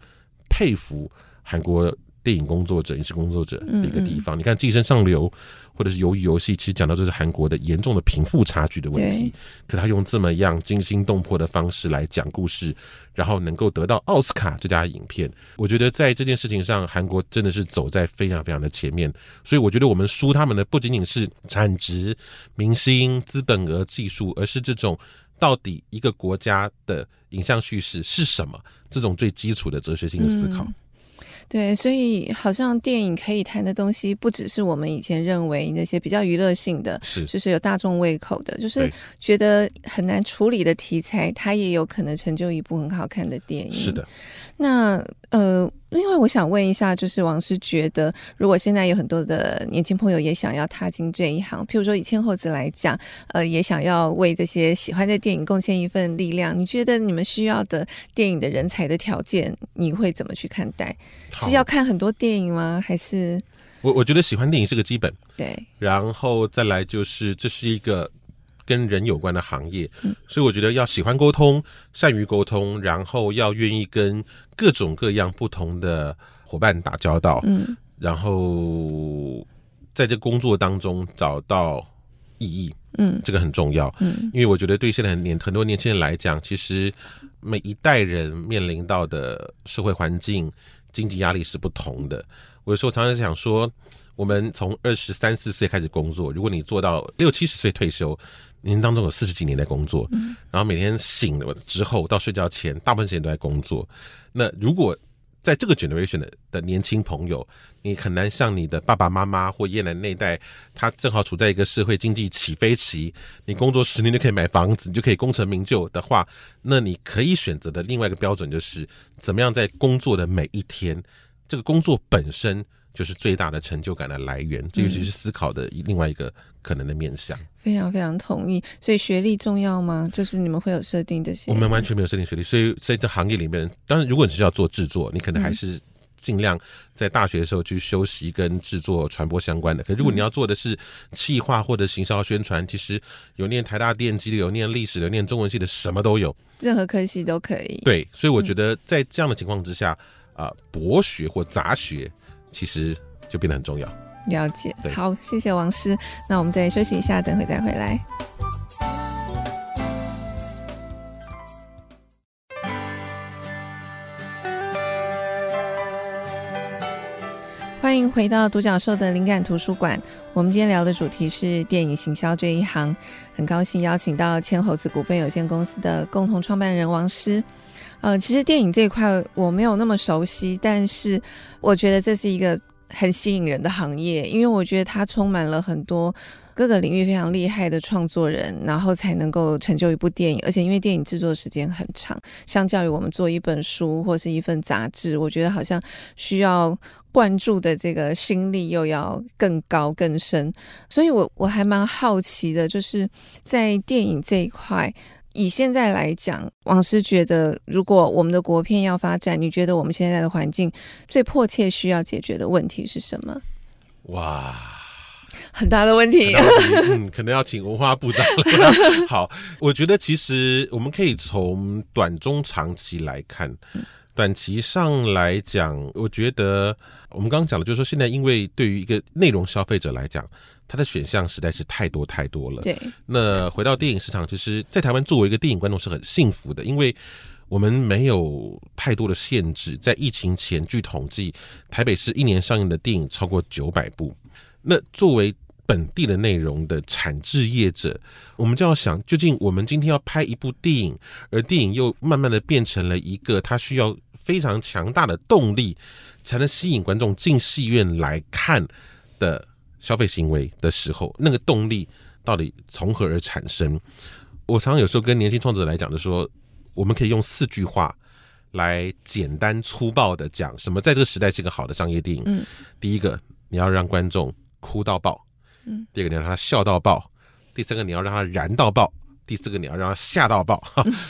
佩服韩国电影工作者、影视工作者的一个地方。嗯嗯，你看《寄生上流》。或者是鱿鱼游戏，其实讲到这是韩国的严重的贫富差距的问题。可他用这么样惊心动魄的方式来讲故事，然后能够得到奥斯卡最佳影片。我觉得在这件事情上，韩国真的是走在非常非常的前面。所以我觉得我们输他们的不仅仅是产值、明星、资本额、技术，而是这种到底一个国家的影像叙事是什么？这种最基础的哲学性的思考。嗯对，所以好像电影可以谈的东西，不只是我们以前认为那些比较娱乐性的，是就是有大众胃口的，就是觉得很难处理的题材，它也有可能成就一部很好看的电影。是的。那呃，另外我想问一下，就是王师觉得，如果现在有很多的年轻朋友也想要踏进这一行，譬如说以千猴子来讲，呃，也想要为这些喜欢的电影贡献一份力量，你觉得你们需要的电影的人才的条件，你会怎么去看待？是要看很多电影吗？还是我我觉得喜欢电影是个基本，对，然后再来就是这是一个。跟人有关的行业，所以我觉得要喜欢沟通，善于沟通，然后要愿意跟各种各样不同的伙伴打交道，嗯，然后在这工作当中找到意义，嗯，这个很重要，嗯，因为我觉得对现在很年很多年轻人来讲，其实每一代人面临到的社会环境、经济压力是不同的。我有时候常常想说，我们从二十三四岁开始工作，如果你做到六七十岁退休。您当中有四十几年在工作，然后每天醒了之后到睡觉前，大部分时间都在工作。那如果在这个 generation 的的年轻朋友，你很难像你的爸爸妈妈或爷爷奶奶那一代，他正好处在一个社会经济起飞期，你工作十年就可以买房子，你就可以功成名就的话，那你可以选择的另外一个标准就是，怎么样在工作的每一天，这个工作本身就是最大的成就感的来源。这就是思考的另外一个可能的面向。非常非常同意，所以学历重要吗？就是你们会有设定这些？我们完全没有设定学历，所以在这行业里面，当然如果你是要做制作，你可能还是尽量在大学的时候去修习跟制作传播相关的。可如果你要做的是企划或者行销宣传，其实有念台大电机的，有念历史的，有念中文系的，什么都有，任何科系都可以。对，所以我觉得在这样的情况之下，啊、呃，博学或杂学其实就变得很重要。了解，好，谢谢王师。那我们再休息一下，等会再回来。欢迎回到独角兽的灵感图书馆。我们今天聊的主题是电影行销这一行，很高兴邀请到千猴子股份有限公司的共同创办人王师。呃，其实电影这一块我没有那么熟悉，但是我觉得这是一个。很吸引人的行业，因为我觉得它充满了很多各个领域非常厉害的创作人，然后才能够成就一部电影。而且因为电影制作时间很长，相较于我们做一本书或是一份杂志，我觉得好像需要灌注的这个心力又要更高更深。所以我我还蛮好奇的，就是在电影这一块。以现在来讲，王师觉得，如果我们的国片要发展，你觉得我们现在的环境最迫切需要解决的问题是什么？哇，很大的问题，问题嗯，可能要请文化部长了。好，我觉得其实我们可以从短中长期来看。短期上来讲，我觉得我们刚刚讲的，就是说现在因为对于一个内容消费者来讲。它的选项实在是太多太多了。对，那回到电影市场，其实，在台湾作为一个电影观众是很幸福的，因为我们没有太多的限制。在疫情前，据统计，台北市一年上映的电影超过九百部。那作为本地的内容的产制业者，我们就要想，究竟我们今天要拍一部电影，而电影又慢慢的变成了一个它需要非常强大的动力，才能吸引观众进戏院来看的。消费行为的时候，那个动力到底从何而产生？我常常有时候跟年轻创作者来讲，就说我们可以用四句话来简单粗暴的讲什么在这个时代是个好的商业电影。嗯，第一个你要让观众哭到爆，嗯，第二个你要让他笑到爆，第三个你要让他燃到爆，第四个你要让他吓到爆。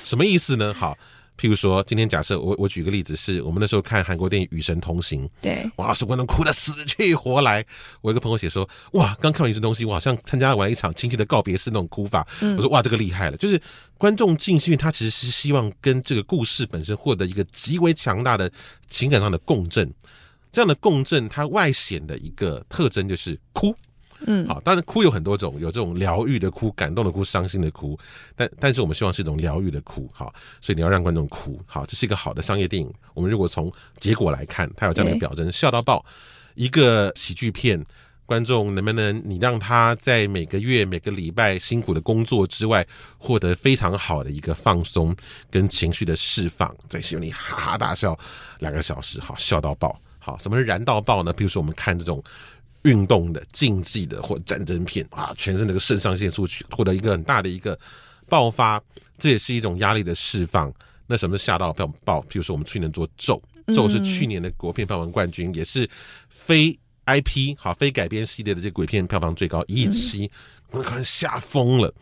什么意思呢？好。譬如说，今天假设我我举个例子，是我们那时候看韩国电影《与神同行》，对，哇，所有观众哭得死去活来。我一个朋友写说，哇，刚看完《与神同行》，我好像参加完一场亲戚的告别式那种哭法。嗯、我说，哇，这个厉害了，就是观众进戏院，他其实是希望跟这个故事本身获得一个极为强大的情感上的共振。这样的共振，它外显的一个特征就是哭。嗯，好，当然哭有很多种，有这种疗愈的哭、感动的哭、伤心的哭，但但是我们希望是一种疗愈的哭，好，所以你要让观众哭，好，这是一个好的商业电影。我们如果从结果来看，它有这样的表征，笑到爆。一个喜剧片，观众能不能你让他在每个月、每个礼拜辛苦的工作之外，获得非常好的一个放松跟情绪的释放，在戏院里哈哈大笑两个小时，好，笑到爆，好，什么是燃到爆呢？比如说我们看这种。运动的、竞技的或战争片啊，全身那个肾上腺素去获得一个很大的一个爆发，这也是一种压力的释放。那什么是吓到票爆？譬如说我们去年做咒，咒是去年的国片票房冠军，嗯、也是非 IP 好非改编系列的这鬼片票房最高一亿七，我可能吓疯了。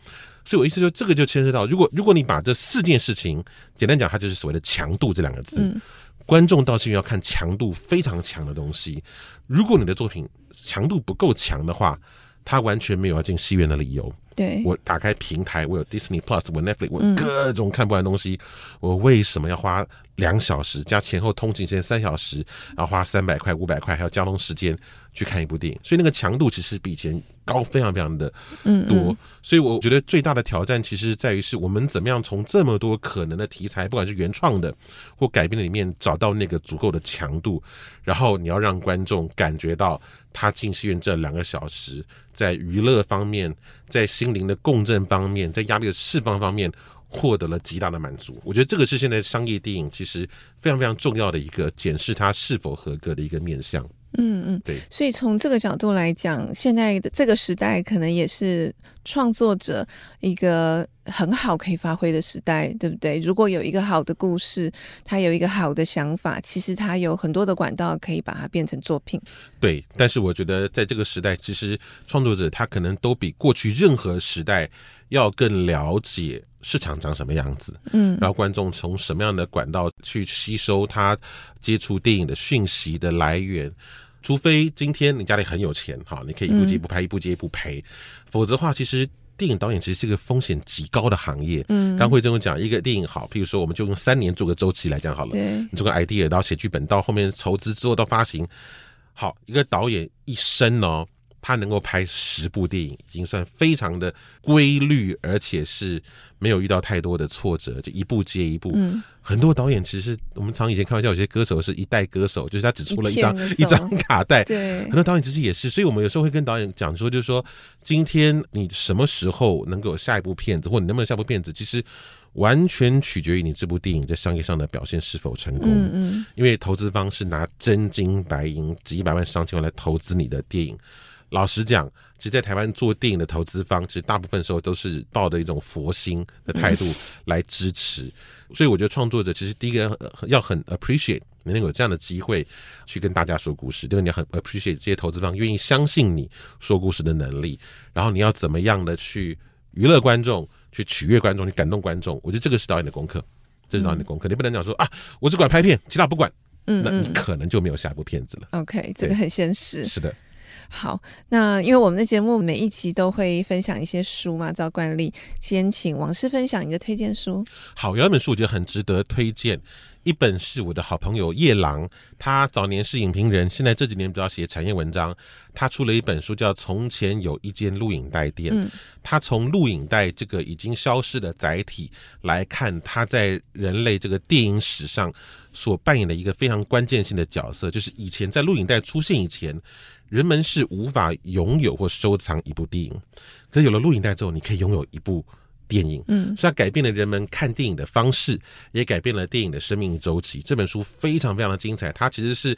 所以我意思说，这个就牵涉到，如果如果你把这四件事情简单讲，它就是所谓的强度这两个字。嗯、观众到戏院要看强度非常强的东西，如果你的作品。强度不够强的话，他完全没有要进戏院的理由。对，我打开平台，我有 Disney Plus，我 Netflix，我各种看不完的东西，嗯、我为什么要花两小时加前后通勤时间三小时，然后花三百块、五百块，还有交通时间去看一部电影？所以那个强度其实比以前高非常非常的多。嗯嗯，所以我觉得最大的挑战其实在于是我们怎么样从这么多可能的题材，不管是原创的或改编的里面，找到那个足够的强度，然后你要让观众感觉到。他进戏院这两个小时，在娱乐方面，在心灵的共振方面，在压力的释放方面，获得了极大的满足。我觉得这个是现在商业电影其实非常非常重要的一个检视它是否合格的一个面向。嗯嗯，对。所以从这个角度来讲，现在的这个时代可能也是创作者一个很好可以发挥的时代，对不对？如果有一个好的故事，他有一个好的想法，其实他有很多的管道可以把它变成作品。对，但是我觉得在这个时代，其实创作者他可能都比过去任何时代要更了解市场长什么样子，嗯，然后观众从什么样的管道去吸收他接触电影的讯息的来源。除非今天你家里很有钱，哈，你可以一部接一部拍，一部接一部赔，否则的话，其实电影导演其实是一个风险极高的行业。嗯，刚慧珍讲一个电影好，譬如说，我们就用三年做个周期来讲好了。对，你做个 idea，到写剧本，到后面筹资之后到发行，好，一个导演一生呢，他能够拍十部电影，已经算非常的规律，而且是没有遇到太多的挫折，就一步接一步。嗯。很多导演其实我们常以前开玩笑，有些歌手是一代歌手，就是他只出了一张一张 卡带。对，很多导演其实也是，所以我们有时候会跟导演讲说，就是说，今天你什么时候能够有下一部片子，或你能不能下部片子，其实完全取决于你这部电影在商业上的表现是否成功。嗯嗯，因为投资方是拿真金白银几百万上千万来投资你的电影。老实讲，其实，在台湾做电影的投资方，其实大部分时候都是抱着一种佛心的态度来支持。所以我觉得创作者其实第一个要很 appreciate 你能有这样的机会去跟大家说故事，第二个你要很 appreciate 这些投资方愿意相信你说故事的能力，然后你要怎么样的去娱乐观众，去取悦观众，去感动观众。我觉得这个是导演的功课，这是导演的功课。嗯、你不能讲说啊，我只管拍片，其他不管，嗯，嗯，那你可能就没有下一部片子了。OK，这个很现实。是的。好，那因为我们的节目每一集都会分享一些书嘛，照惯例，先请王师分享你的推荐书。好，有一本书我觉得很值得推荐，一本是我的好朋友叶郎，他早年是影评人，现在这几年比较写产业文章，他出了一本书叫《从前有一间录影带店》，嗯，他从录影带这个已经消失的载体来看，他在人类这个电影史上所扮演的一个非常关键性的角色，就是以前在录影带出现以前。人们是无法拥有或收藏一部电影，可有了录影带之后，你可以拥有一部电影，嗯，所以它改变了人们看电影的方式，也改变了电影的生命周期。这本书非常非常的精彩，它其实是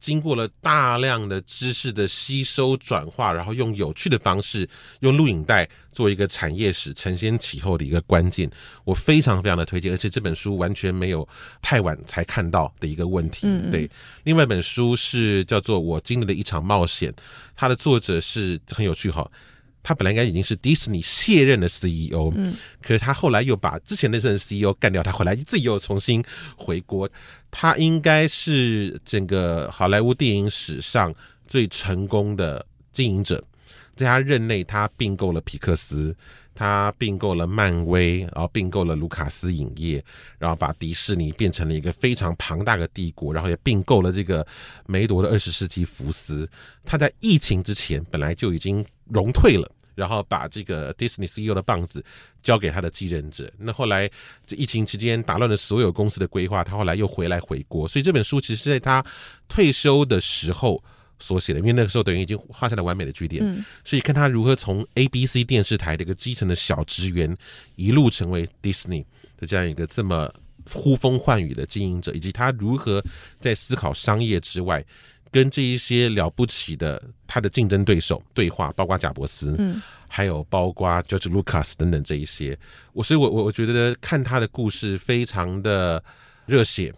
经过了大量的知识的吸收转化，然后用有趣的方式，用录影带做一个产业史承先启后的一个关键。我非常非常的推荐，而且这本书完全没有太晚才看到的一个问题。嗯，对。另外一本书是叫做《我经历了一场冒险》，它的作者是很有趣哈。他本来应该已经是迪士尼卸任的 CEO，嗯，可是他后来又把之前那任 CEO 干掉，他后来自己又重新回国。他应该是整个好莱坞电影史上最成功的经营者，在他任内，他并购了皮克斯，他并购了漫威，然后并购了卢卡斯影业，然后把迪士尼变成了一个非常庞大的帝国，然后也并购了这个梅铎的二十世纪福斯。他在疫情之前本来就已经融退了。然后把这个 Disney CEO 的棒子交给他的继任者。那后来这疫情期间打乱了所有公司的规划，他后来又回来回国。所以这本书其实是在他退休的时候所写的，因为那个时候等于已经画下了完美的句点。嗯，所以看他如何从 ABC 电视台的一个基层的小职员，一路成为 Disney 的这样一个这么呼风唤雨的经营者，以及他如何在思考商业之外。跟这一些了不起的他的竞争对手对话，包括贾伯斯，嗯，还有包括 George Lucas 等等这一些，我所以我我我觉得看他的故事非常的热血。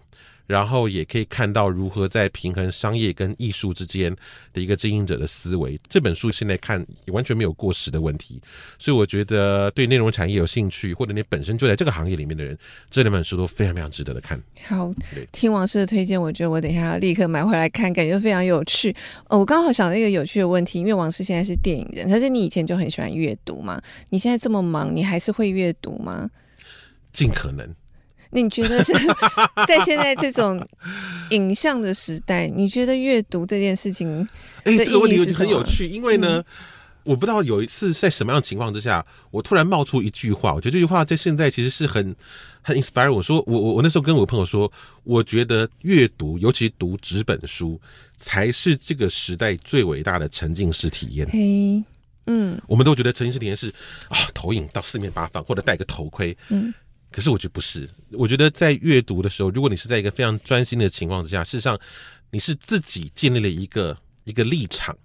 然后也可以看到如何在平衡商业跟艺术之间的一个经营者的思维。这本书现在看也完全没有过时的问题，所以我觉得对内容产业有兴趣，或者你本身就在这个行业里面的人，这两本书都非常非常值得的看。好，听王师的推荐，我觉得我等一下要立刻买回来看，感觉非常有趣。哦，我刚好想到一个有趣的问题，因为王师现在是电影人，可是你以前就很喜欢阅读嘛？你现在这么忙，你还是会阅读吗？尽可能。你觉得是 在现在这种影像的时代，你觉得阅读这件事情？哎，这个问题很有趣，因为呢，我不知道有一次在什么样的情况之下，我突然冒出一句话，我觉得这句话在现在其实是很很 inspire。我说，我我我那时候跟我朋友说，我觉得阅读，尤其读纸本书，才是这个时代最伟大的沉浸式体验。嘿，嗯，我们都觉得沉浸式体验是啊，投影到四面八方，或者戴个头盔，嗯。可是我觉得不是，我觉得在阅读的时候，如果你是在一个非常专心的情况之下，事实上你是自己建立了一个一个立场，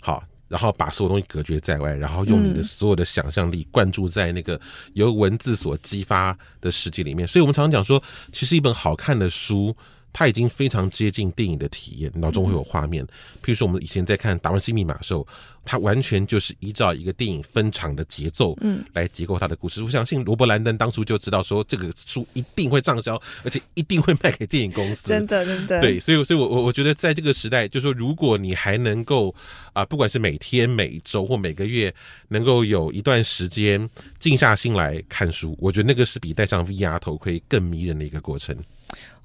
好，然后把所有东西隔绝在外，然后用你的所有的想象力灌注在那个由文字所激发的世界里面。所以我们常常讲说，其实一本好看的书。它已经非常接近电影的体验，脑中会有画面。譬如说，我们以前在看《达文西密码》的时候，它完全就是依照一个电影分场的节奏，嗯，来结构它的故事。我相信罗伯·兰登当初就知道说，这个书一定会畅销，而且一定会卖给电影公司。真的，真的。对，所以，所以我我我觉得，在这个时代，就是说，如果你还能够啊，不管是每天、每周或每个月，能够有一段时间静下心来看书，我觉得那个是比戴上 VR 头盔更迷人的一个过程。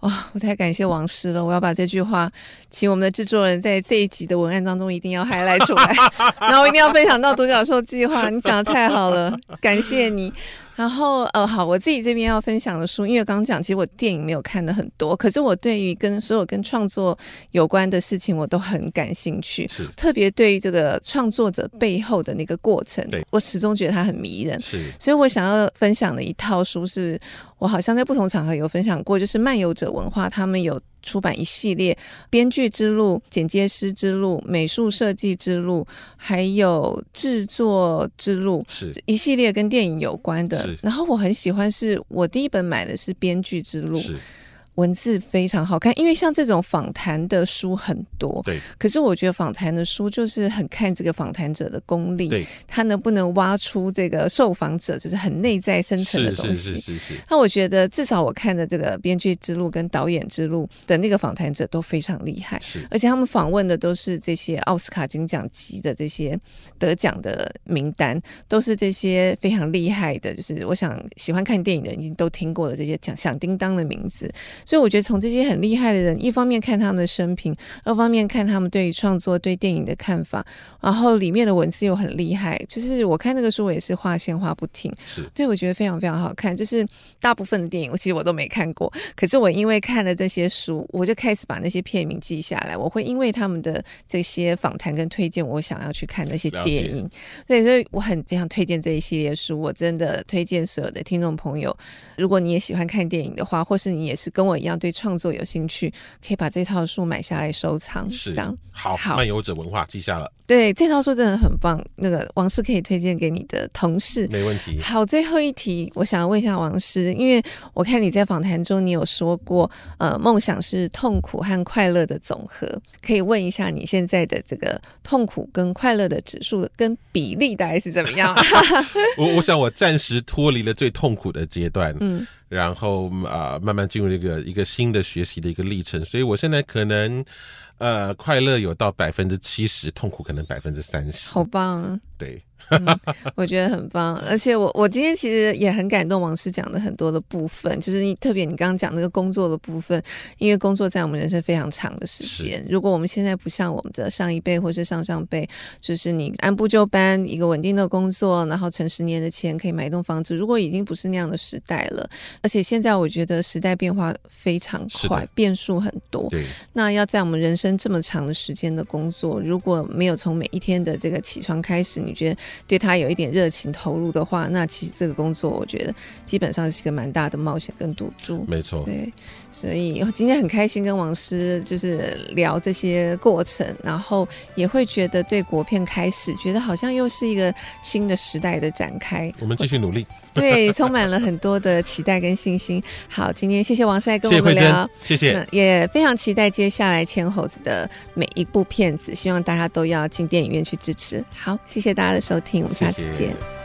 哇、哦，我太感谢王师了！我要把这句话，请我们的制作人在这一集的文案当中一定要 highlight 出来，然后一定要分享到独角兽计划。你讲的太好了，感谢你。然后，呃，好，我自己这边要分享的书，因为刚刚讲，其实我电影没有看的很多，可是我对于跟所有跟创作有关的事情，我都很感兴趣。是，特别对于这个创作者背后的那个过程，对我始终觉得它很迷人。是，所以我想要分享的一套书是，是我好像在不同场合有分享过，就是漫游者文化他们有。出版一系列编剧之路、剪接师之路、美术设计之路，还有制作之路，是一系列跟电影有关的。然后我很喜欢，是我第一本买的是编剧之路。文字非常好看，因为像这种访谈的书很多，对。可是我觉得访谈的书就是很看这个访谈者的功力，对，他能不能挖出这个受访者就是很内在深层的东西。是是是是。那我觉得至少我看的这个编剧之路跟导演之路的那个访谈者都非常厉害，是。而且他们访问的都是这些奥斯卡金奖级的这些得奖的名单，都是这些非常厉害的，就是我想喜欢看电影的人已经都听过的这些响响叮当的名字。所以我觉得从这些很厉害的人，一方面看他们的生平，二方面看他们对于创作、对电影的看法，然后里面的文字又很厉害。就是我看那个书，我也是画线画不停，是，所以我觉得非常非常好看。就是大部分的电影，我其实我都没看过，可是我因为看了这些书，我就开始把那些片名记下来。我会因为他们的这些访谈跟推荐，我想要去看那些电影。对，所以我很非常推荐这一系列书。我真的推荐所有的听众朋友，如果你也喜欢看电影的话，或是你也是跟我一样对创作有兴趣，可以把这套书买下来收藏。是好，好，漫游者文化记下了。对，这套书真的很棒。那个王师可以推荐给你的同事，没问题。好，最后一题，我想要问一下王师，因为我看你在访谈中你有说过，呃，梦想是痛苦和快乐的总和。可以问一下你现在的这个痛苦跟快乐的指数跟比例大概是怎么样？我我想我暂时脱离了最痛苦的阶段，嗯，然后啊、呃，慢慢进入一个一个新的学习的一个历程，所以我现在可能。呃，快乐有到百分之七十，痛苦可能百分之三十。好棒啊！对。嗯、我觉得很棒，而且我我今天其实也很感动，王师讲的很多的部分，就是你特别你刚刚讲那个工作的部分，因为工作在我们人生非常长的时间，如果我们现在不像我们的上一辈或是上上辈，就是你按部就班一个稳定的工作，然后存十年的钱可以买一栋房子，如果已经不是那样的时代了，而且现在我觉得时代变化非常快，变数很多，对，那要在我们人生这么长的时间的工作，如果没有从每一天的这个起床开始，你觉得？对他有一点热情投入的话，那其实这个工作我觉得基本上是一个蛮大的冒险跟赌注。没错，对，所以今天很开心跟王师就是聊这些过程，然后也会觉得对国片开始觉得好像又是一个新的时代的展开。我们继续努力，对，充满了很多的期待跟信心。好，今天谢谢王帅跟我们聊，谢谢，也非常期待接下来千猴子的每一部片子，希望大家都要进电影院去支持。好，谢谢大家的收听。听，我们下次见。